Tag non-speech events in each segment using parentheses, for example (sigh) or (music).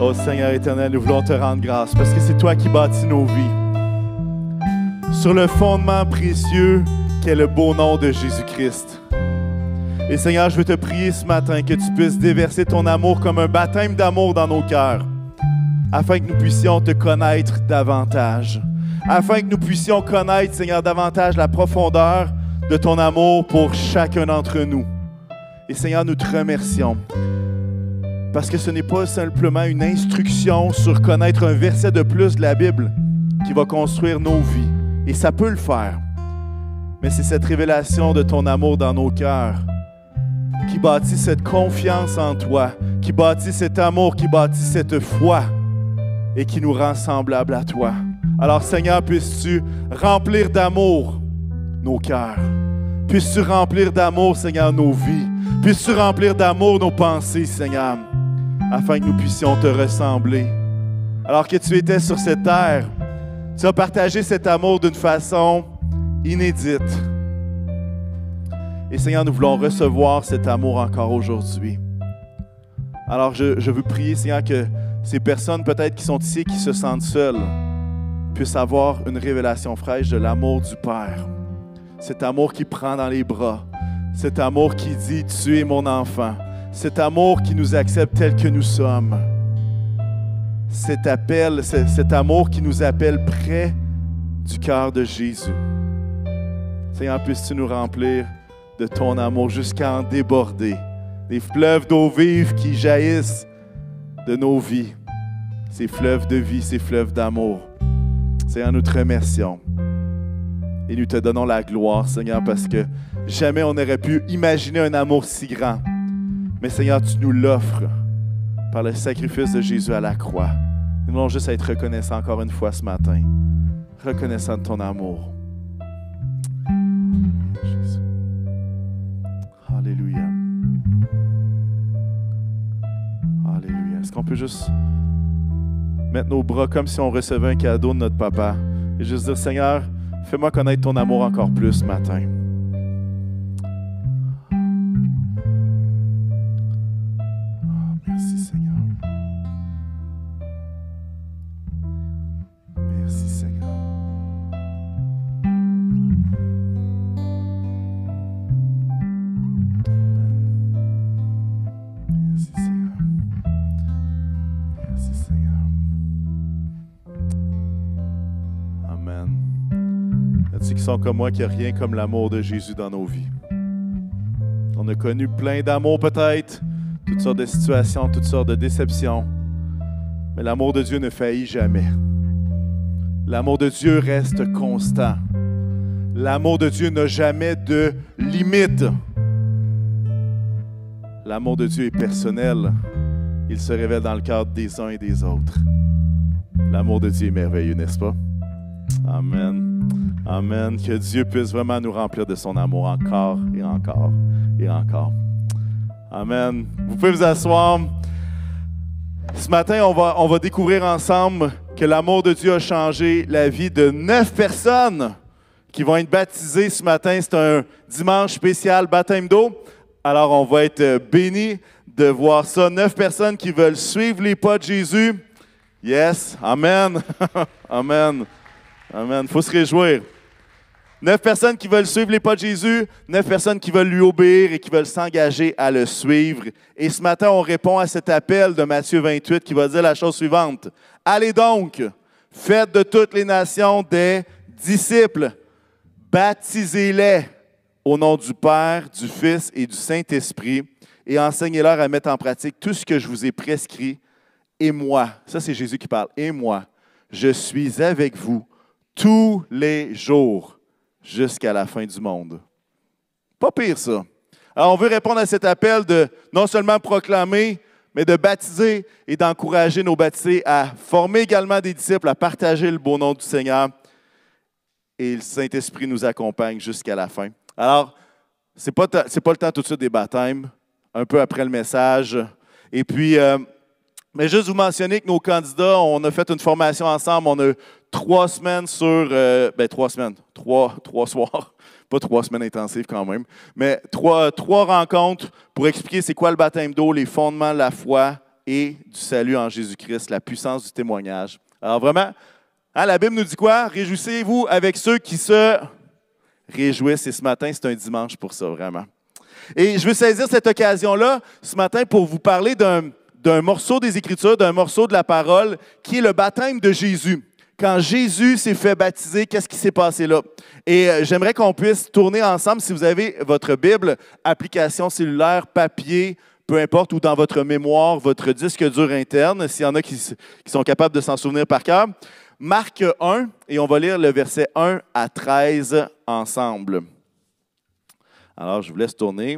Oh Seigneur éternel, nous voulons te rendre grâce parce que c'est toi qui bâtis nos vies. Sur le fondement précieux qu'est le beau nom de Jésus-Christ. Et Seigneur, je veux te prier ce matin que tu puisses déverser ton amour comme un baptême d'amour dans nos cœurs, afin que nous puissions te connaître davantage, afin que nous puissions connaître, Seigneur, davantage la profondeur de ton amour pour chacun d'entre nous. Et Seigneur, nous te remercions. Parce que ce n'est pas simplement une instruction sur connaître un verset de plus de la Bible qui va construire nos vies. Et ça peut le faire. Mais c'est cette révélation de ton amour dans nos cœurs qui bâtit cette confiance en toi, qui bâtit cet amour, qui bâtit cette foi et qui nous rend semblables à toi. Alors Seigneur, puisses-tu remplir d'amour nos cœurs? Puisses-tu remplir d'amour, Seigneur, nos vies? Puisses-tu remplir d'amour nos pensées, Seigneur, afin que nous puissions te ressembler. Alors que tu étais sur cette terre, tu as partagé cet amour d'une façon inédite. Et Seigneur, nous voulons recevoir cet amour encore aujourd'hui. Alors je, veux prier, Seigneur, que ces personnes peut-être qui sont ici, qui se sentent seules, puissent avoir une révélation fraîche de l'amour du Père. Cet amour qui prend dans les bras. Cet amour qui dit, tu es mon enfant. Cet amour qui nous accepte tel que nous sommes. Cet appel, cet amour qui nous appelle près du cœur de Jésus. Seigneur, puisses-tu nous remplir de ton amour jusqu'à en déborder. Des fleuves d'eau vive qui jaillissent de nos vies. Ces fleuves de vie, ces fleuves d'amour. Seigneur, nous te remercions. Et nous te donnons la gloire, Seigneur, parce que jamais on n'aurait pu imaginer un amour si grand. Mais Seigneur, tu nous l'offres par le sacrifice de Jésus à la croix. Nous voulons juste être reconnaissants encore une fois ce matin. Reconnaissants de ton amour. Jésus. Alléluia. Alléluia. Est-ce qu'on peut juste mettre nos bras comme si on recevait un cadeau de notre papa et juste dire, Seigneur, fais-moi connaître ton amour encore plus ce matin. Comme moi qu'il n'y a rien comme l'amour de Jésus dans nos vies? On a connu plein d'amour peut-être, toutes sortes de situations, toutes sortes de déceptions. Mais l'amour de Dieu ne faillit jamais. L'amour de Dieu reste constant. L'amour de Dieu n'a jamais de limite. L'amour de Dieu est personnel. Il se révèle dans le cadre des uns et des autres. L'amour de Dieu est merveilleux, n'est-ce pas? Amen. Amen. Que Dieu puisse vraiment nous remplir de son amour encore et encore et encore. Amen. Vous pouvez vous asseoir. Ce matin, on va, découvrir ensemble que l'amour de Dieu a changé la vie de neuf personnes qui vont être baptisées ce matin. C'est un dimanche spécial baptême d'eau. Alors, on va être bénis de voir ça. Neuf personnes qui veulent suivre les pas de Jésus. Yes. Amen. (laughs) Amen. Amen. Il faut se réjouir. Neuf personnes qui veulent suivre les pas de Jésus, neuf personnes qui veulent lui obéir et qui veulent s'engager à le suivre. Et ce matin, on répond à cet appel de Matthieu 28 qui va dire la chose suivante. Allez donc, faites de toutes les nations des disciples, baptisez-les au nom du Père, du Fils et du Saint-Esprit et enseignez-leur à mettre en pratique tout ce que je vous ai prescrit. Et moi, ça c'est Jésus qui parle, et moi, je suis avec vous tous les jours jusqu'à la fin du monde. Pas pire ça. Alors on veut répondre à cet appel de non seulement proclamer, mais de baptiser et d'encourager nos baptisés à former également des disciples, à partager le beau nom du Seigneur. Et le Saint-Esprit nous accompagne jusqu'à la fin. Alors, ce n'est pas, pas le temps tout de suite des baptêmes, un peu après le message. Et puis, euh, mais juste vous mentionner que nos candidats, on a fait une formation ensemble. On a trois semaines sur. Euh, ben, trois semaines. Trois, trois soirs. (laughs) Pas trois semaines intensives quand même. Mais trois, trois rencontres pour expliquer c'est quoi le baptême d'eau, les fondements de la foi et du salut en Jésus-Christ, la puissance du témoignage. Alors vraiment, hein, la Bible nous dit quoi? Réjouissez-vous avec ceux qui se réjouissent. Et ce matin, c'est un dimanche pour ça, vraiment. Et je veux saisir cette occasion-là ce matin pour vous parler d'un morceau des Écritures, d'un morceau de la parole, qui est le baptême de Jésus. Quand Jésus s'est fait baptiser, qu'est-ce qui s'est passé là? Et euh, j'aimerais qu'on puisse tourner ensemble, si vous avez votre Bible, application cellulaire, papier, peu importe, ou dans votre mémoire, votre disque dur interne, s'il y en a qui, sont capables de s'en souvenir par cœur. Marc 1, et on va lire le verset 1 à 13 ensemble. Alors, je vous laisse tourner.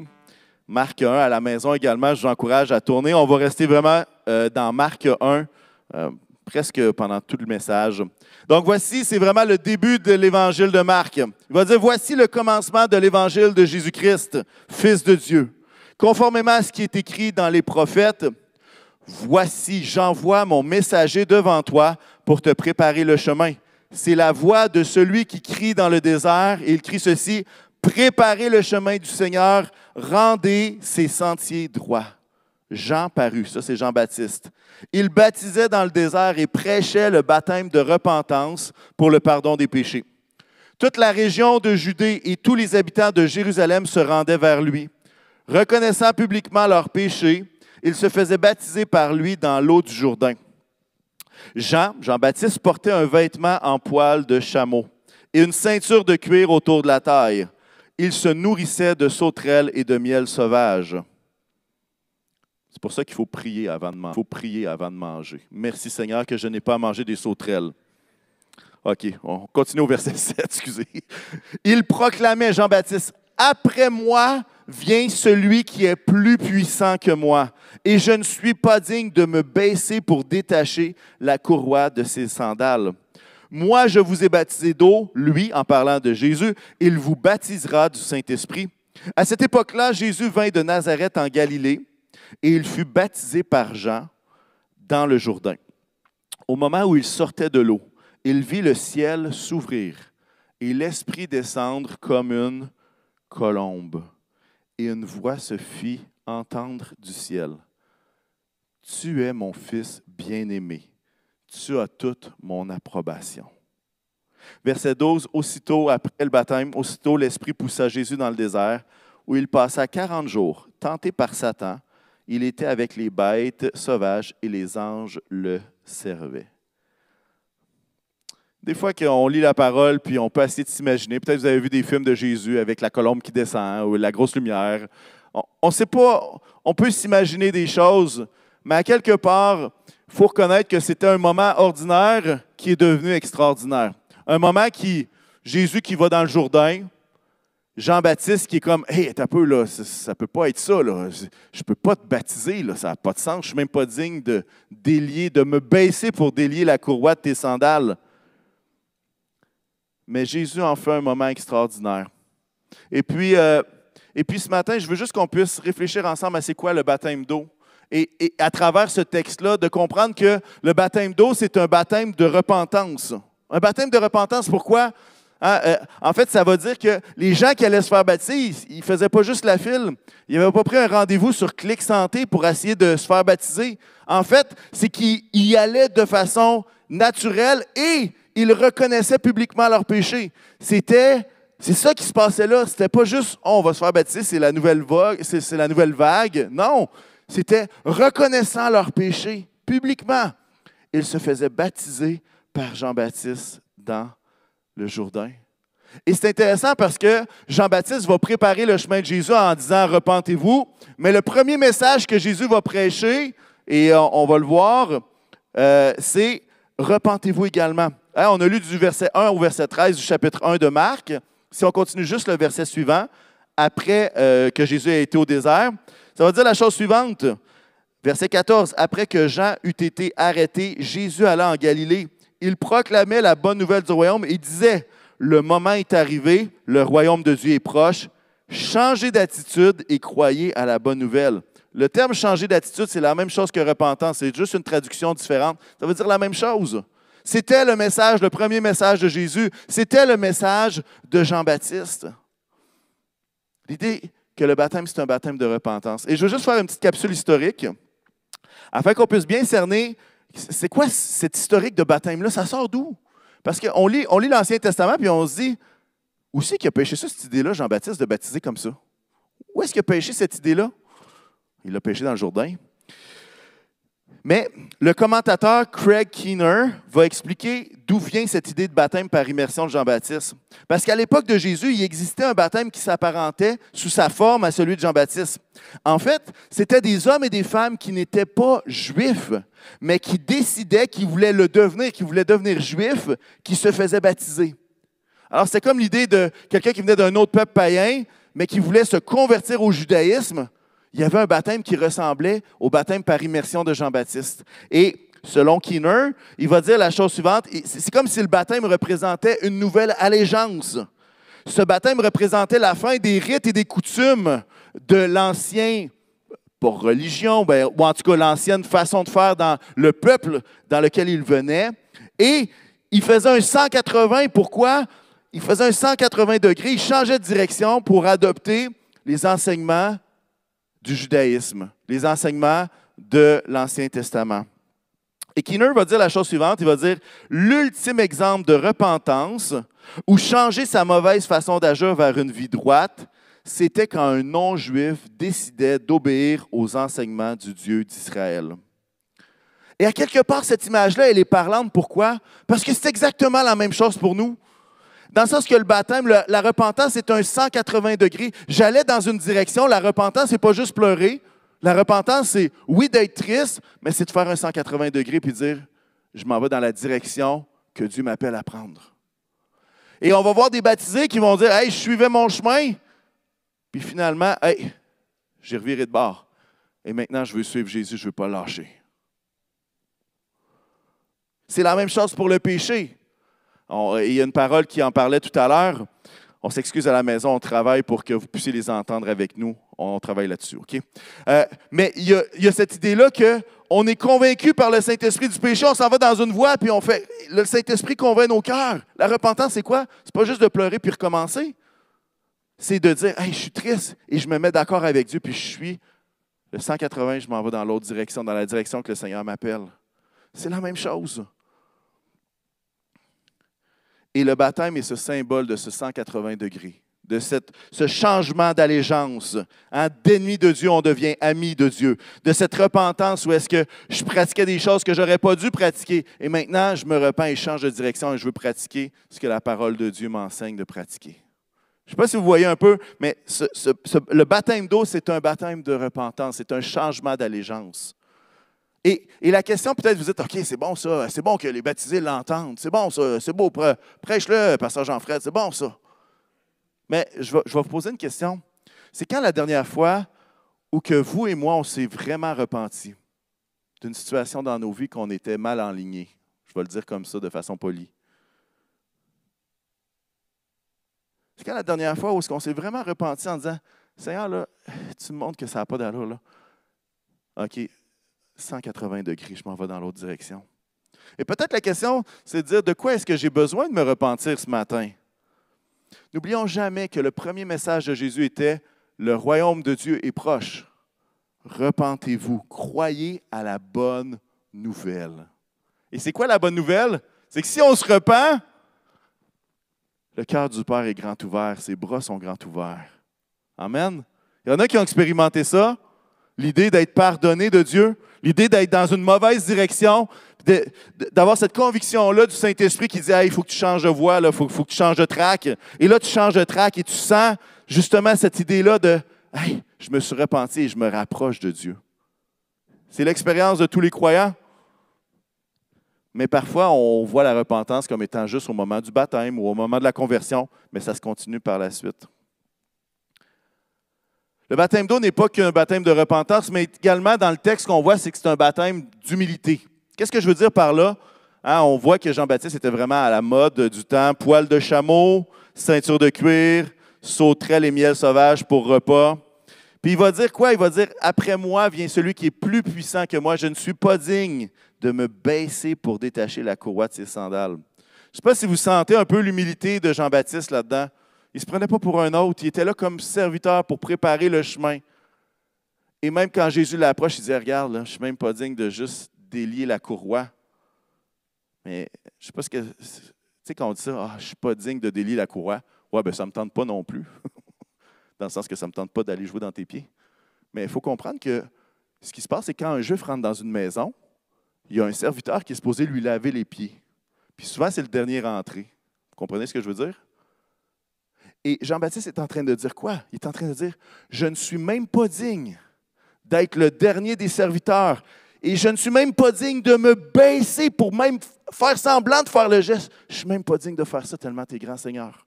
Marc 1 à la maison également, je vous encourage à tourner. On va rester vraiment euh, dans Marc 1 euh, presque pendant tout le message. Donc voici, c'est vraiment le début de l'évangile de Marc. Il va dire, voici le commencement de l'évangile de Jésus-Christ, Fils de Dieu. Conformément à ce qui est écrit dans les prophètes, voici, j'envoie mon messager devant toi pour te préparer le chemin. C'est la voix de celui qui crie dans le désert, et il crie ceci, Préparez le chemin du Seigneur, rendez ses sentiers droits. Jean parut, ça c'est Jean-Baptiste. Il baptisait dans le désert et prêchait le baptême de repentance pour le pardon des péchés. Toute la région de Judée et tous les habitants de Jérusalem se rendaient vers lui. Reconnaissant publiquement leurs péchés, ils se faisaient baptiser par lui dans l'eau du Jourdain. Jean, Jean-Baptiste, portait un vêtement en poil de chameau et une ceinture de cuir autour de la taille il se nourrissait de sauterelles et de miel sauvage. C'est pour ça qu'il faut prier avant de manger. faut prier avant de manger. Merci Seigneur que je n'ai pas mangé des sauterelles. OK, on continue au verset (laughs) 7, excusez. Il proclamait, Jean-Baptiste, Après moi vient celui qui est plus puissant que moi, et je ne suis pas digne de me baisser pour détacher la courroie de ses sandales. Moi, je vous ai baptisé d'eau, lui, en parlant de Jésus, il vous baptisera du Saint-Esprit. À cette époque-là, Jésus vint de Nazareth en Galilée et il fut baptisé par Jean dans le Jourdain. Au moment où il sortait de l'eau, il vit le ciel s'ouvrir et l'Esprit descendre comme une colombe. Et une voix se fit entendre du ciel. Tu es mon Fils bien-aimé tu as toute mon approbation. Verset 12, aussitôt après le baptême, aussitôt l'Esprit poussa Jésus dans le désert, où il passa quarante jours, tenté par Satan. Il était avec les bêtes sauvages et les anges le servaient. Des fois qu'on lit la parole, puis on peut essayer de s'imaginer. Peut-être vous avez vu des films de Jésus avec la colombe qui descend ou la grosse lumière. On ne sait pas, on peut s'imaginer des choses, mais à quelque part, il faut reconnaître que c'était un moment ordinaire qui est devenu extraordinaire. Un moment qui, Jésus qui va dans le Jourdain, Jean-Baptiste qui est comme Hey, t'as peu, ça ne peut pas être ça, là. je ne peux pas te baptiser, ça n'a pas de sens, je suis même pas digne de délier, de me baisser pour délier la courroie de tes sandales. Mais Jésus en fait un moment extraordinaire. Et puis, euh, et puis ce matin, je veux juste qu'on puisse réfléchir ensemble à c'est quoi le baptême d'eau et, à travers ce texte-là, de comprendre que le baptême d'eau, c'est un baptême de repentance. Un baptême de repentance, pourquoi? Hein, euh, en fait, ça va dire que les gens qui allaient se faire baptiser, ils ne faisaient pas juste la file. Ils n'avaient pas pris un rendez-vous sur Clic Santé pour essayer de se faire baptiser. En fait, c'est qu'ils y allaient de façon naturelle et ils reconnaissaient publiquement leurs péchés. C'était, c'est ça qui se passait là. C'était pas juste oh, on va se faire baptiser, c'est la nouvelle vague, c'est la nouvelle vague. Non, c'était reconnaissant leurs péchés publiquement. Ils se faisaient baptiser par Jean-Baptiste dans le Jourdain. Et c'est intéressant parce que Jean-Baptiste va préparer le chemin de Jésus en disant Repentez-vous. Mais le premier message que Jésus va prêcher, et on, va le voir, euh, c'est Repentez-vous également. Hein, on a lu du verset 1 au verset 13 du chapitre 1 de Marc. Si on continue juste le verset suivant, après euh, que Jésus a été au désert, ça va dire la chose suivante. Verset 14. Après que Jean eut été arrêté, Jésus alla en Galilée. Il proclamait la bonne nouvelle du royaume et disait, le moment est arrivé, le royaume de Dieu est proche. Changez d'attitude et croyez à la bonne nouvelle. Le terme changer d'attitude, c'est la même chose que repentance. C'est juste une traduction différente. Ça veut dire la même chose. C'était le message, le premier message de Jésus. C'était le message de Jean-Baptiste. L'idée, que le baptême, c'est un baptême de repentance. Et je veux juste faire une petite capsule historique. afin qu'on puisse bien cerner c'est quoi cet historique de baptême-là? Ça sort d'où? Parce qu'on lit, on lit l'Ancien Testament, puis on se dit, où c'est qu'il a péché ça, cette idée-là, Jean-Baptiste, de baptiser comme ça? Où est-ce qu'il a péché cette idée-là? Il a péché dans le Jourdain. Mais le commentateur Craig Keener va expliquer d'où vient cette idée de baptême par immersion de Jean-Baptiste. Parce qu'à l'époque de Jésus, il existait un baptême qui s'apparentait sous sa forme à celui de Jean-Baptiste. En fait, c'était des hommes et des femmes qui n'étaient pas juifs, mais qui décidaient qu'ils voulaient le devenir, qui voulaient devenir juifs, qui se faisaient baptiser. Alors, c'était comme l'idée de quelqu'un qui venait d'un autre peuple païen, mais qui voulait se convertir au judaïsme il y avait un baptême qui ressemblait au baptême par immersion de Jean-Baptiste. Et selon Keener, il va dire la chose suivante, c'est comme si le baptême représentait une nouvelle allégeance. Ce baptême représentait la fin des rites et des coutumes de l'ancien, pour religion, ben, ou en tout cas l'ancienne façon de faire dans le peuple dans lequel il venait. Et il faisait un 180, pourquoi? Il faisait un 180 degrés, il changeait de direction pour adopter les enseignements du judaïsme, les enseignements de l'Ancien Testament. Et Keener va dire la chose suivante, il va dire l'ultime exemple de repentance ou changer sa mauvaise façon d'agir vers une vie droite, c'était quand un non-juif décidait d'obéir aux enseignements du Dieu d'Israël. Et à quelque part, cette image-là, elle est parlante. Pourquoi? Parce que c'est exactement la même chose pour nous. Dans le sens que le baptême, la repentance est un 180 degrés. J'allais dans une direction. La repentance, n'est pas juste pleurer. La repentance, c'est oui d'être triste, mais c'est de faire un 180 degrés puis dire je m'en vais dans la direction que Dieu m'appelle à prendre. Et on va voir des baptisés qui vont dire Hey, je suivais mon chemin. Puis finalement, hey, j'ai reviré de bord. Et maintenant, je veux suivre Jésus, je ne veux pas lâcher. C'est la même chose pour le péché il y a une parole qui en parlait tout à l'heure. On s'excuse à la maison, on travaille pour que vous puissiez les entendre avec nous. On travaille là-dessus, OK? Euh, mais il y, a, cette idée-là qu'on est convaincu par le Saint-Esprit du péché, on s'en va dans une voie, puis on fait. Le Saint-Esprit convainc nos cœurs. La repentance, c'est quoi? C'est pas juste de pleurer puis recommencer. C'est de dire, hey, je suis triste et je me mets d'accord avec Dieu, puis je suis. Le 180, je m'en vais dans l'autre direction, dans la direction que le Seigneur m'appelle. C'est la même chose. Et le baptême est ce symbole de ce 180 degrés, de cette, ce changement d'allégeance. Hein, D'ennemi de Dieu, on devient ami de Dieu. De cette repentance où est-ce que je pratiquais des choses que je n'aurais pas dû pratiquer. Et maintenant, je me repens et change de direction et je veux pratiquer ce que la parole de Dieu m'enseigne de pratiquer. Je ne sais pas si vous voyez un peu, mais le baptême d'eau, c'est un baptême de repentance, c'est un changement d'allégeance. Et, la question, peut-être, vous dites, OK, c'est bon ça, c'est bon que les baptisés l'entendent, c'est bon ça, c'est beau, prêche-le, pasteur Jean-Fred, c'est bon ça. Mais je vais, vous poser une question. C'est quand la dernière fois où que vous et moi, on s'est vraiment repenti d'une situation dans nos vies qu'on était mal enlignés? Je vais le dire comme ça, de façon polie. C'est quand la dernière fois où est-ce qu'on s'est vraiment repenti en disant, Seigneur, là, tu me montres que ça n'a pas d'allure, là. OK, 180 degrés, je m'en vais dans l'autre direction. Et peut-être la question, c'est de dire de quoi est-ce que j'ai besoin de me repentir ce matin? N'oublions jamais que le premier message de Jésus était Le royaume de Dieu est proche. Repentez-vous, croyez à la bonne nouvelle. Et c'est quoi la bonne nouvelle? C'est que si on se repent, le cœur du Père est grand ouvert, ses bras sont grand ouverts. Amen. Il y en a qui ont expérimenté ça, l'idée d'être pardonné de Dieu. L'idée d'être dans une mauvaise direction, d'avoir cette conviction-là du Saint-Esprit qui dit il faut que tu changes de voie, il faut, que tu changes de track. Et là, tu changes de track et tu sens justement cette idée-là de hey, je me suis repenti et je me rapproche de Dieu. C'est l'expérience de tous les croyants. Mais parfois, on voit la repentance comme étant juste au moment du baptême ou au moment de la conversion, mais ça se continue par la suite. Le baptême d'eau n'est pas qu'un baptême de repentance, mais également dans le texte qu'on voit, c'est que c'est un baptême d'humilité. Qu'est-ce que je veux dire par là? Hein, on voit que Jean-Baptiste était vraiment à la mode du temps. Poil de chameau, ceinture de cuir, sauterelle et miel sauvage pour repas. Puis il va dire quoi? Il va dire Après moi vient celui qui est plus puissant que moi. Je ne suis pas digne de me baisser pour détacher la courroie de ses sandales. Je ne sais pas si vous sentez un peu l'humilité de Jean-Baptiste là-dedans. Il ne se prenait pas pour un autre. Il était là comme serviteur pour préparer le chemin. Et même quand Jésus l'approche, il dit Regarde, je ne suis même pas digne de juste délier la courroie. Mais je ne sais pas ce que. Tu sais, quand on dit ça, ah, je ne suis pas digne de délier la courroie. Ouais, ben ça ne me tente pas non plus. (laughs) dans le sens que ça ne me tente pas d'aller jouer dans tes pieds. Mais il faut comprendre que ce qui se passe, c'est quand un juif rentre dans une maison, il y a un serviteur qui est supposé lui laver les pieds. Puis souvent, c'est le dernier rentré. Vous comprenez ce que je veux dire? Et Jean-Baptiste est en train de dire quoi? Il est en train de dire, je ne suis même pas digne d'être le dernier des serviteurs. Et je ne suis même pas digne de me baisser pour même faire semblant de faire le geste. Je ne suis même pas digne de faire ça tellement tu es grand Seigneur.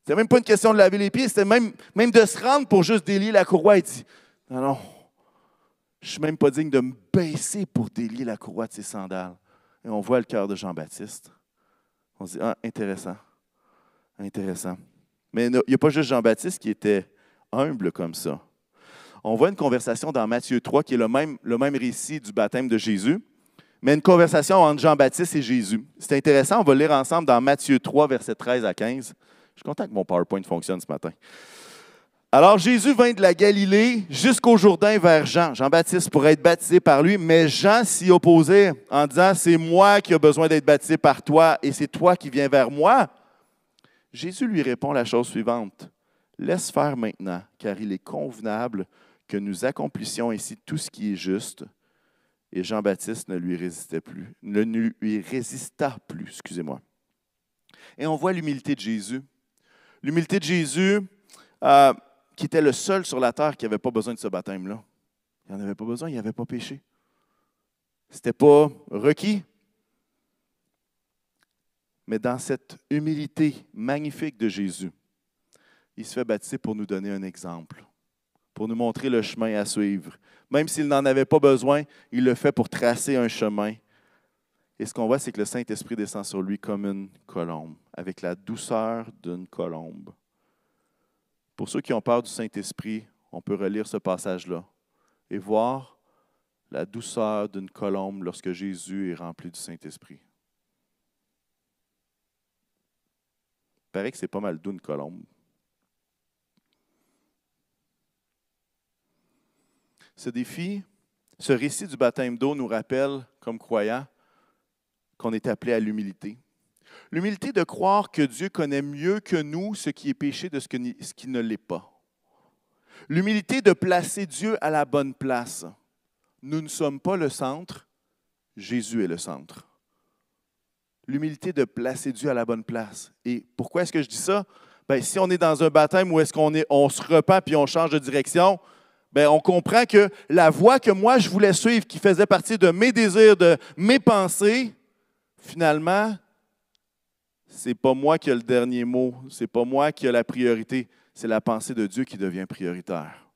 C'était même pas une question de laver les pieds, c'était même, même de se rendre pour juste délier la courroie. Il dit, non, non, je ne suis même pas digne de me baisser pour délier la courroie de ses sandales. Et on voit le cœur de Jean-Baptiste. On se dit, ah, intéressant, intéressant. Mais il n'y a pas juste Jean-Baptiste qui était humble comme ça. On voit une conversation dans Matthieu 3 qui est le même, récit du baptême de Jésus, mais une conversation entre Jean-Baptiste et Jésus. C'est intéressant, on va lire ensemble dans Matthieu 3, versets 13 à 15. Je suis content que mon PowerPoint fonctionne ce matin. Alors Jésus vint de la Galilée jusqu'au Jourdain vers Jean, Jean-Baptiste, pour être baptisé par lui, mais Jean s'y opposait en disant, c'est moi qui ai besoin d'être baptisé par toi et c'est toi qui viens vers moi. Jésus lui répond la chose suivante, laisse faire maintenant, car il est convenable que nous accomplissions ainsi tout ce qui est juste. Et Jean-Baptiste ne lui résistait plus, ne lui résista plus, excusez-moi. Et on voit l'humilité de Jésus. L'humilité de Jésus, euh, qui était le seul sur la terre qui n'avait pas besoin de ce baptême-là. Il n'en avait pas besoin, il n'avait pas péché. Ce n'était pas requis. Mais dans cette humilité magnifique de Jésus, il se fait baptiser pour nous donner un exemple, pour nous montrer le chemin à suivre. Même s'il n'en avait pas besoin, il le fait pour tracer un chemin. Et ce qu'on voit, c'est que le Saint-Esprit descend sur lui comme une colombe, avec la douceur d'une colombe. Pour ceux qui ont peur du Saint-Esprit, on peut relire ce passage-là et voir la douceur d'une colombe lorsque Jésus est rempli du Saint-Esprit. Paraît que c'est pas mal doux une colombe. Ce défi, ce récit du baptême d'eau nous rappelle, comme croyants, qu'on est appelé à l'humilité. L'humilité de croire que Dieu connaît mieux que nous ce qui est péché de ce, qui ne l'est pas. L'humilité de placer Dieu à la bonne place. Nous ne sommes pas le centre, Jésus est le centre. L'humilité de placer Dieu à la bonne place. Et pourquoi est-ce que je dis ça? Bien, si on est dans un baptême où est-ce qu'on est, on se repent puis on change de direction, bien, on comprend que la voie que moi je voulais suivre, qui faisait partie de mes désirs, de mes pensées, finalement, c'est pas moi qui ai le dernier mot, c'est pas moi qui ai la priorité, c'est la pensée de Dieu qui devient prioritaire.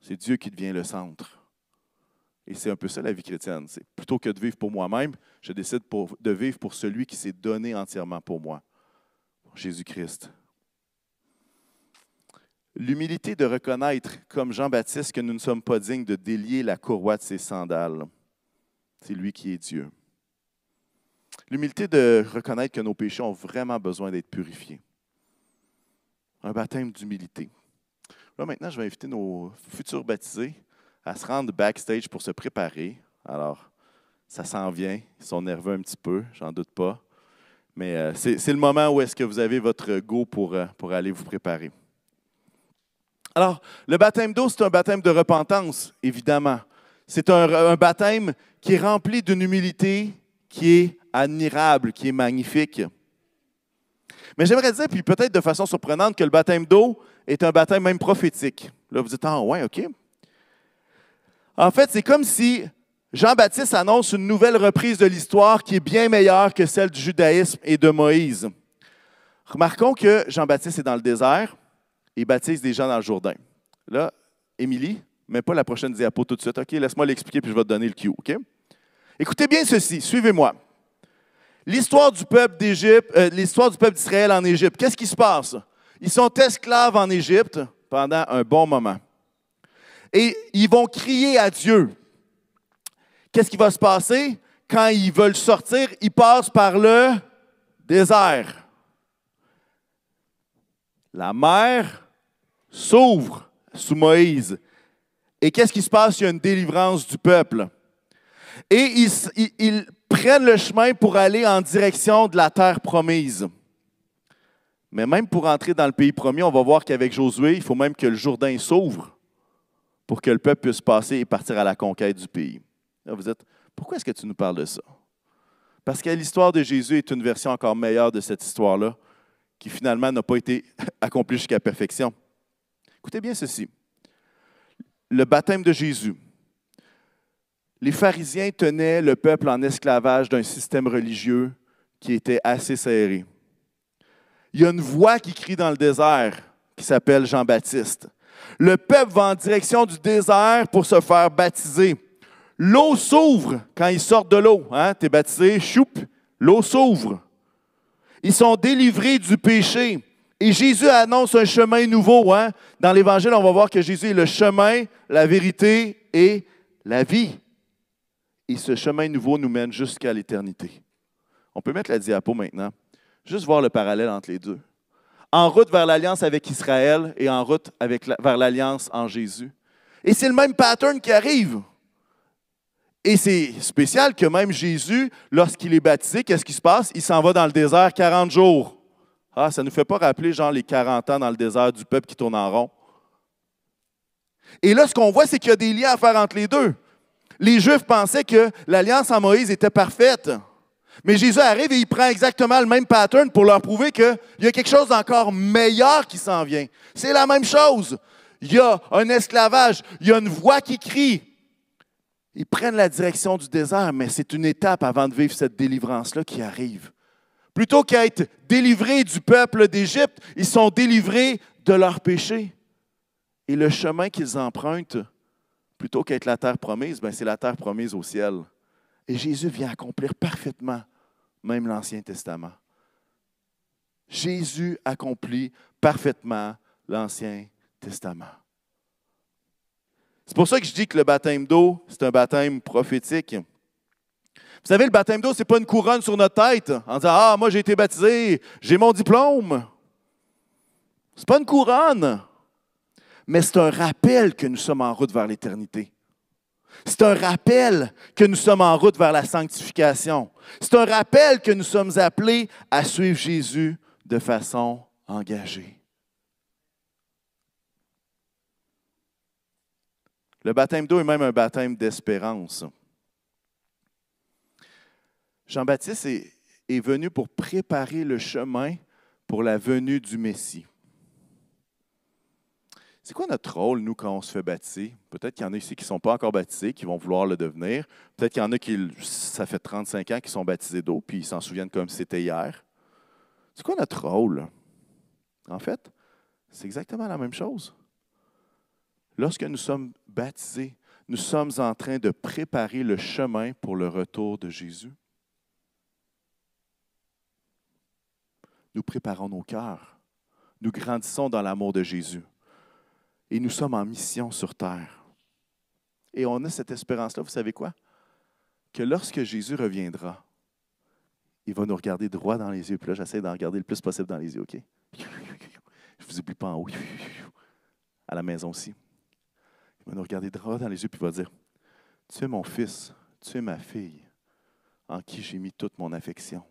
C'est Dieu qui devient le centre. Et c'est un peu ça la vie chrétienne. C'est plutôt que de vivre pour moi-même, je décide de vivre pour celui qui s'est donné entièrement pour moi, Jésus-Christ. L'humilité de reconnaître, comme Jean-Baptiste, que nous ne sommes pas dignes de délier la courroie de ses sandales. C'est lui qui est Dieu. L'humilité de reconnaître que nos péchés ont vraiment besoin d'être purifiés. Un baptême d'humilité. Là, maintenant, je vais inviter nos futurs baptisés à se rendre backstage pour se préparer. Alors, ça s'en vient. Ils sont nerveux un petit peu, j'en doute pas. Mais euh, c'est le moment où est-ce que vous avez votre go pour, euh, pour aller vous préparer. Alors, le baptême d'eau, c'est un baptême de repentance, évidemment. C'est un, un, baptême qui est rempli d'une humilité qui est admirable, qui est magnifique. Mais j'aimerais dire, puis peut-être de façon surprenante, que le baptême d'eau est un baptême même prophétique. Là, vous dites, ah ouais, OK. En fait, c'est comme si Jean-Baptiste annonce une nouvelle reprise de l'histoire qui est bien meilleure que celle du judaïsme et de Moïse. Remarquons que Jean-Baptiste est dans le désert et baptise des gens dans le Jourdain. Là, Émilie, mais pas la prochaine diapo tout de suite. OK, laisse-moi l'expliquer puis je vais te donner le cue. OK? Écoutez bien ceci, suivez-moi. L'histoire du peuple d'Égypte, euh, l'histoire du peuple d'Israël en Égypte, qu'est-ce qui se passe? Ils sont esclaves en Égypte pendant un bon moment. Et ils vont crier à Dieu. Qu'est-ce qui va se passer? Quand ils veulent sortir, ils passent par le désert. La mer s'ouvre sous Moïse. Et qu'est-ce qui se passe? Il y a une délivrance du peuple. Et ils, prennent le chemin pour aller en direction de la terre promise. Mais même pour entrer dans le pays promis, on va voir qu'avec Josué, il faut même que le Jourdain s'ouvre pour que le peuple puisse passer et partir à la conquête du pays. Là, vous dites, pourquoi est-ce que tu nous parles de ça? Parce que l'histoire de Jésus est une version encore meilleure de cette histoire-là, qui finalement n'a pas été (laughs) accomplie jusqu'à perfection. Écoutez bien ceci. Le baptême de Jésus. Les pharisiens tenaient le peuple en esclavage d'un système religieux qui était assez serré il y a une voix qui crie dans le désert qui s'appelle Jean-Baptiste. Le peuple va en direction du désert pour se faire baptiser. L'eau s'ouvre quand ils sortent de l'eau. Hein? Tu es baptisé, choup, l'eau s'ouvre. Ils sont délivrés du péché. Et Jésus annonce un chemin nouveau. Hein? Dans l'Évangile, on va voir que Jésus est le chemin, la vérité et la vie. Et ce chemin nouveau nous mène jusqu'à l'éternité. On peut mettre la diapo maintenant. Juste voir le parallèle entre les deux. En route vers l'alliance avec Israël et en route vers l'alliance en Jésus. Et c'est le même pattern qui arrive. Et c'est spécial que même Jésus, lorsqu'il est baptisé, qu'est-ce qui se passe? Il s'en va dans le désert 40 jours. Ah, ça ne nous fait pas rappeler, genre, les 40 ans dans le désert du peuple qui tourne en rond. Et là, ce qu'on voit, c'est qu'il y a des liens à faire entre les deux. Les Juifs pensaient que l'alliance en Moïse était parfaite. Mais Jésus arrive et il prend exactement le même pattern pour leur prouver qu'il y a quelque chose d'encore meilleur qui s'en vient. C'est la même chose. Il y a un esclavage, il y a une voix qui crie. Ils prennent la direction du désert, mais c'est une étape avant de vivre cette délivrance-là qui arrive. Plutôt qu'être délivrés du peuple d'Égypte, ils sont délivrés de leurs péchés. Et le chemin qu'ils empruntent, plutôt qu'être la terre promise, ben, c'est la terre promise au ciel. Et Jésus vient accomplir parfaitement même l'Ancien Testament. Jésus accomplit parfaitement l'Ancien Testament. C'est pour ça que je dis que le baptême d'eau, c'est un baptême prophétique. Vous savez, le baptême d'eau, ce n'est pas une couronne sur notre tête en disant Ah, moi j'ai été baptisé, j'ai mon diplôme. Ce n'est pas une couronne, mais c'est un rappel que nous sommes en route vers l'éternité. C'est un rappel que nous sommes en route vers la sanctification. C'est un rappel que nous sommes appelés à suivre Jésus de façon engagée. Le baptême d'eau est même un baptême d'espérance. Jean-Baptiste est, venu pour préparer le chemin pour la venue du Messie. C'est quoi notre rôle, nous, quand on se fait baptiser? Peut-être qu'il y en a ici qui ne sont pas encore baptisés, qui vont vouloir le devenir. Peut-être qu'il y en a qui, ça fait 35 ans qu'ils sont baptisés d'eau, puis ils s'en souviennent comme c'était hier. C'est quoi notre rôle? En fait, c'est exactement la même chose. Lorsque nous sommes baptisés, nous sommes en train de préparer le chemin pour le retour de Jésus. Nous préparons nos cœurs. Nous grandissons dans l'amour de Jésus et nous sommes en mission sur terre. Et on a cette espérance-là, vous savez quoi? Que lorsque Jésus reviendra, il va nous regarder droit dans les yeux. Puis là, j'essaie d'en regarder le plus possible dans les yeux, OK? Je ne vous oublie pas en haut. À la maison aussi. Il va nous regarder droit dans les yeux, puis il va dire Tu es mon fils, tu es ma fille, en qui j'ai mis toute mon affection.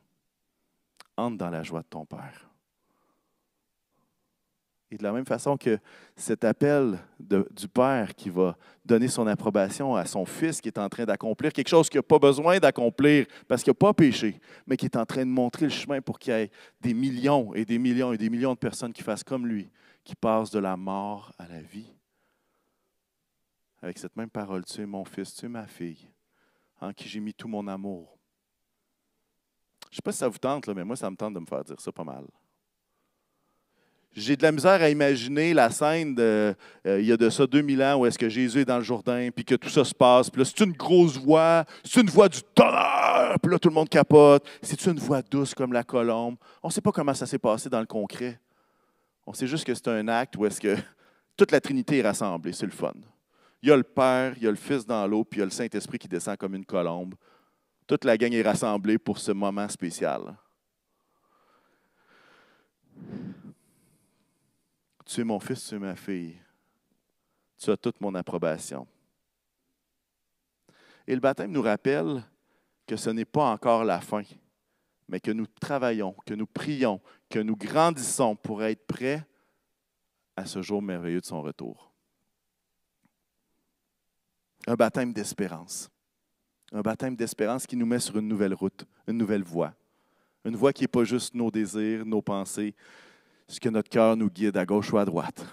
Entre dans la joie de ton Père. Et de la même façon que cet appel du Père qui va donner son approbation à son Fils qui est en train d'accomplir quelque chose qu'il n'a pas besoin d'accomplir parce qu'il n'a pas péché, mais qui est en train de montrer le chemin pour qu'il y ait des millions et des millions et des millions de personnes qui fassent comme lui, qui passent de la mort à la vie. Avec cette même parole, tu es mon fils, tu es ma fille, en qui j'ai mis tout mon amour. Je ne sais pas si ça vous tente, mais moi, ça me tente de me faire dire ça pas mal. J'ai de la misère à imaginer la scène de, euh, il y a de ça 2000 ans où est-ce que Jésus est dans le Jourdain, puis que tout ça se passe, puis là, c'est une grosse voix, c'est une voix du tonnerre, puis là, tout le monde capote. C'est une voix douce comme la colombe. On ne sait pas comment ça s'est passé dans le concret. On sait juste que c'est un acte où est-ce que (laughs) toute la Trinité est rassemblée. C'est le fun. Il y a le Père, il y a le Fils dans l'eau, puis il y a le Saint-Esprit qui descend comme une colombe. Toute la gang est rassemblée pour ce moment spécial. Tu es mon fils, tu es ma fille. tu as toute mon approbation. Et le baptême nous rappelle que ce n'est pas encore la fin, mais que nous travaillons, que nous prions, que nous grandissons pour être prêts à ce jour merveilleux de son retour. Un baptême d'espérance. Un baptême d'espérance qui nous met sur une nouvelle route, une nouvelle voie. Une voie qui n'est pas juste nos désirs, nos pensées, ce que notre cœur nous guide à gauche ou à droite.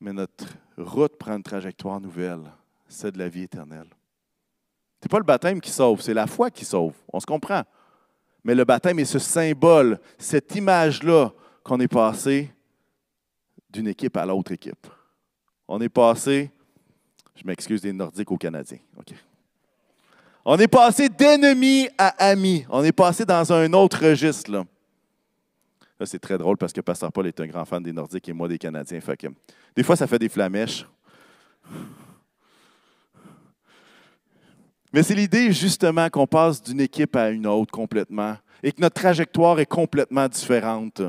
Mais notre route prend une trajectoire nouvelle, c'est de la vie éternelle. Ce n'est pas le baptême qui sauve, c'est la foi qui sauve. On se comprend. Mais le baptême est ce symbole, cette image-là qu'on est passé d'une équipe à l'autre équipe. On est passé, je m'excuse des Nordiques aux Canadiens. On est passé d'ennemi à ami. On est passé dans un autre registre. Là. C'est très drôle parce que Pasteur Paul est un grand fan des Nordiques et moi des Canadiens. Fait des fois, ça fait des flamèches. Mais c'est l'idée justement qu'on passe d'une équipe à une autre complètement et que notre trajectoire est complètement différente.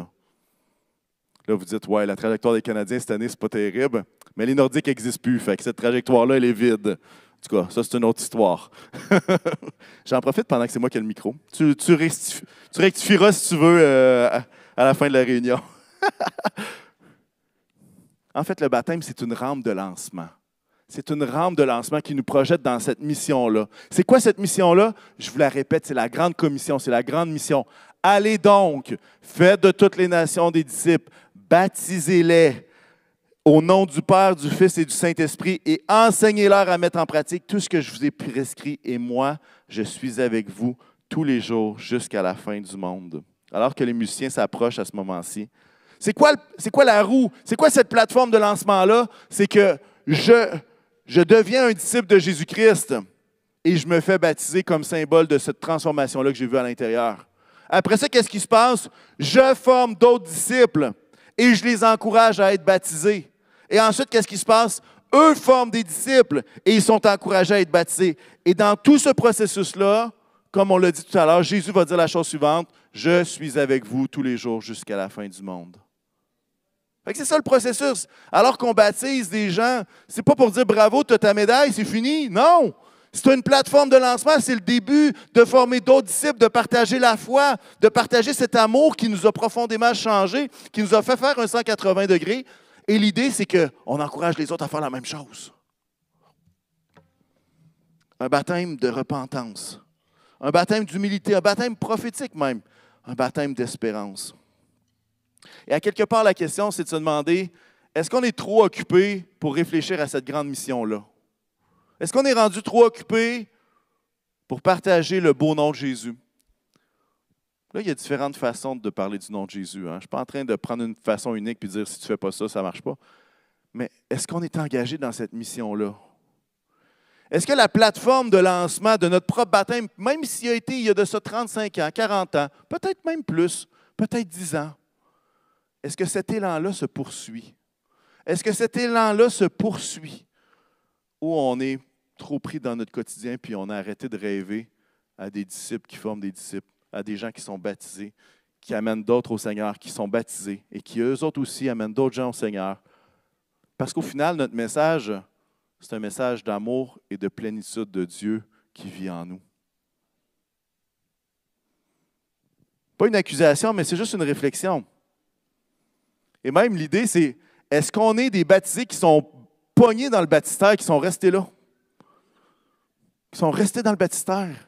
Là, vous dites, ouais, la trajectoire des Canadiens cette année, c'est pas terrible, mais les Nordiques n'existent plus. Cette trajectoire-là, elle est vide. En tout cas, ça, c'est une autre histoire. (laughs) J'en profite pendant que c'est moi qui ai le micro. Tu, tu, rectifieras si tu veux euh, à la fin de la réunion. (laughs) en fait, le baptême, c'est une rampe de lancement c'est une rampe de lancement qui nous projette dans cette mission-là. C'est quoi cette mission-là? Je vous la répète, c'est la grande commission, c'est la grande mission. Allez donc, faites de toutes les nations des disciples, baptisez-les au nom du Père, du Fils et du Saint-Esprit et enseignez-leur à mettre en pratique tout ce que je vous ai prescrit et moi, je suis avec vous tous les jours jusqu'à la fin du monde. Alors que les musiciens s'approchent à ce moment-ci. C'est quoi, la roue? C'est quoi cette plateforme de lancement-là? C'est que je, je deviens un disciple de Jésus-Christ et je me fais baptiser comme symbole de cette transformation-là que j'ai vue à l'intérieur. Après ça, qu'est-ce qui se passe? Je forme d'autres disciples et je les encourage à être baptisés. Et ensuite, qu'est-ce qui se passe? Eux forment des disciples et ils sont encouragés à être baptisés. Et dans tout ce processus-là, comme on l'a dit tout à l'heure, Jésus va dire la chose suivante, je suis avec vous tous les jours jusqu'à la fin du monde. C'est ça le processus. Alors qu'on baptise des gens, c'est pas pour dire bravo, tu as ta médaille, c'est fini. Non! C'est une plateforme de lancement, c'est le début de former d'autres disciples, de partager la foi, de partager cet amour qui nous a profondément changé, qui nous a fait faire un 180 degrés. Et l'idée, c'est qu'on encourage les autres à faire la même chose. Un baptême de repentance, un baptême d'humilité, un baptême prophétique même, un baptême d'espérance. Et à quelque part, la question, c'est de se demander, est-ce qu'on est trop occupé pour réfléchir à cette grande mission-là? Est-ce qu'on est rendu trop occupé pour partager le beau nom de Jésus? Là, il y a différentes façons de parler du nom de Jésus. Hein. Je ne suis pas en train de prendre une façon unique et dire si tu ne fais pas ça, ça ne marche pas. Mais est-ce qu'on est engagé dans cette mission-là? Est-ce que la plateforme de lancement de notre propre baptême, même s'il a été il y a de ça 35 ans, 40 ans, peut-être même plus, peut-être 10 ans, est-ce que cet élan-là se poursuit? Est-ce que cet élan-là se poursuit? Ou on est trop pris dans notre quotidien puis on a arrêté de rêver à des disciples qui forment des disciples, à des gens qui sont baptisés, qui amènent d'autres au Seigneur, qui sont baptisés et qui eux autres aussi amènent d'autres gens au Seigneur? Parce qu'au final, notre message, c'est un message d'amour et de plénitude de Dieu qui vit en nous. Pas une accusation, mais c'est juste une réflexion. Et même l'idée, c'est est-ce qu'on est des baptisés qui sont pognés dans le baptistère, qui sont restés là? Qui sont restés dans le baptistère?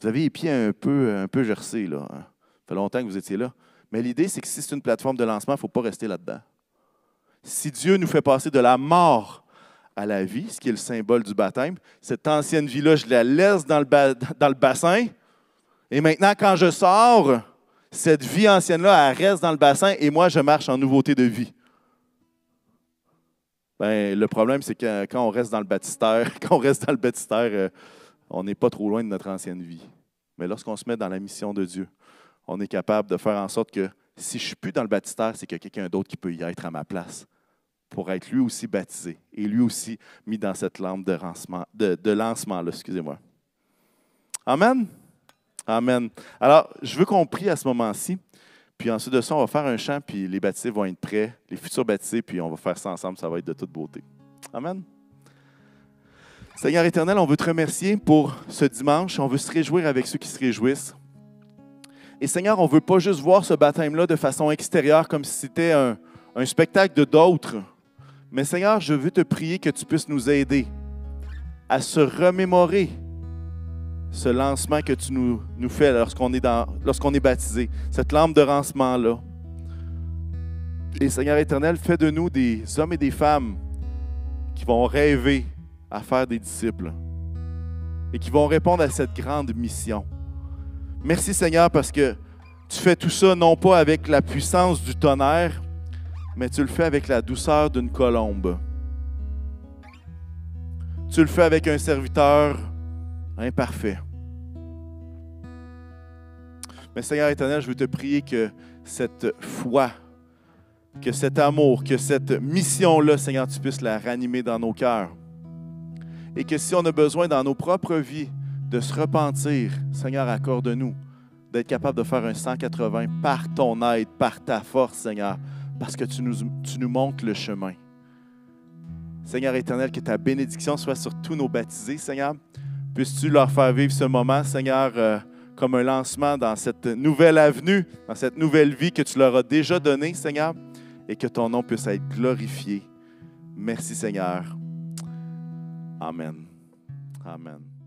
Vous avez les pieds un peu, un peu gercés, là. Hein. Ça fait longtemps que vous étiez là. Mais l'idée, c'est que si c'est une plateforme de lancement, il ne faut pas rester là-dedans. Si Dieu nous fait passer de la mort à la vie, ce qui est le symbole du baptême, cette ancienne vie-là, je la laisse dans le, bassin. Et maintenant, quand je sors, cette vie ancienne-là, elle reste dans le bassin et moi, je marche en nouveauté de vie. Ben, le problème, c'est que quand on reste dans le baptistère, (laughs) quand on reste dans le baptistère, euh, on n'est pas trop loin de notre ancienne vie. Mais lorsqu'on se met dans la mission de Dieu, on est capable de faire en sorte que si je ne suis plus dans le baptistère, c'est a quelqu'un d'autre qui peut y être à ma place pour être lui aussi baptisé et lui aussi mis dans cette lampe de lancement, de, lancement excusez-moi. Amen. Amen. Alors, je veux qu'on prie à ce moment-ci, Puis ensuite de ça, on va faire un chant, puis les baptisés vont être prêts, les futurs baptisés, puis on va faire ça ensemble, ça va être de toute beauté. Amen. Seigneur éternel, on veut te remercier pour ce dimanche. On veut se réjouir avec ceux qui se réjouissent. Et Seigneur, on ne veut pas juste voir ce baptême-là de façon extérieure comme si c'était un, un spectacle de d'autres. Mais Seigneur, je veux te prier que tu puisses nous aider à se remémorer ce lancement que tu nous, fais lorsqu'on est, lorsqu'on est baptisé, cette lampe de lancement-là. Et Seigneur éternel, fais de nous des hommes et des femmes qui vont rêver à faire des disciples et qui vont répondre à cette grande mission. Merci Seigneur parce que tu fais tout ça non pas avec la puissance du tonnerre, mais tu le fais avec la douceur d'une colombe. Tu le fais avec un serviteur imparfait. Mais Seigneur éternel, je veux te prier que cette foi, que cet amour, que cette mission-là, Seigneur, tu puisses la ranimer dans nos cœurs. Et que si on a besoin dans nos propres vies de se repentir, Seigneur, accorde-nous d'être capable de faire un 180 par ton aide, par ta force, Seigneur, parce que tu nous, montres le chemin. Seigneur éternel, que ta bénédiction soit sur tous nos baptisés, Seigneur. Puisses-tu leur faire vivre ce moment, Seigneur, euh, comme un lancement dans cette nouvelle avenue, dans cette nouvelle vie que tu leur as déjà donnée, Seigneur, et que ton nom puisse être glorifié. Merci, Seigneur. Amen. Amen.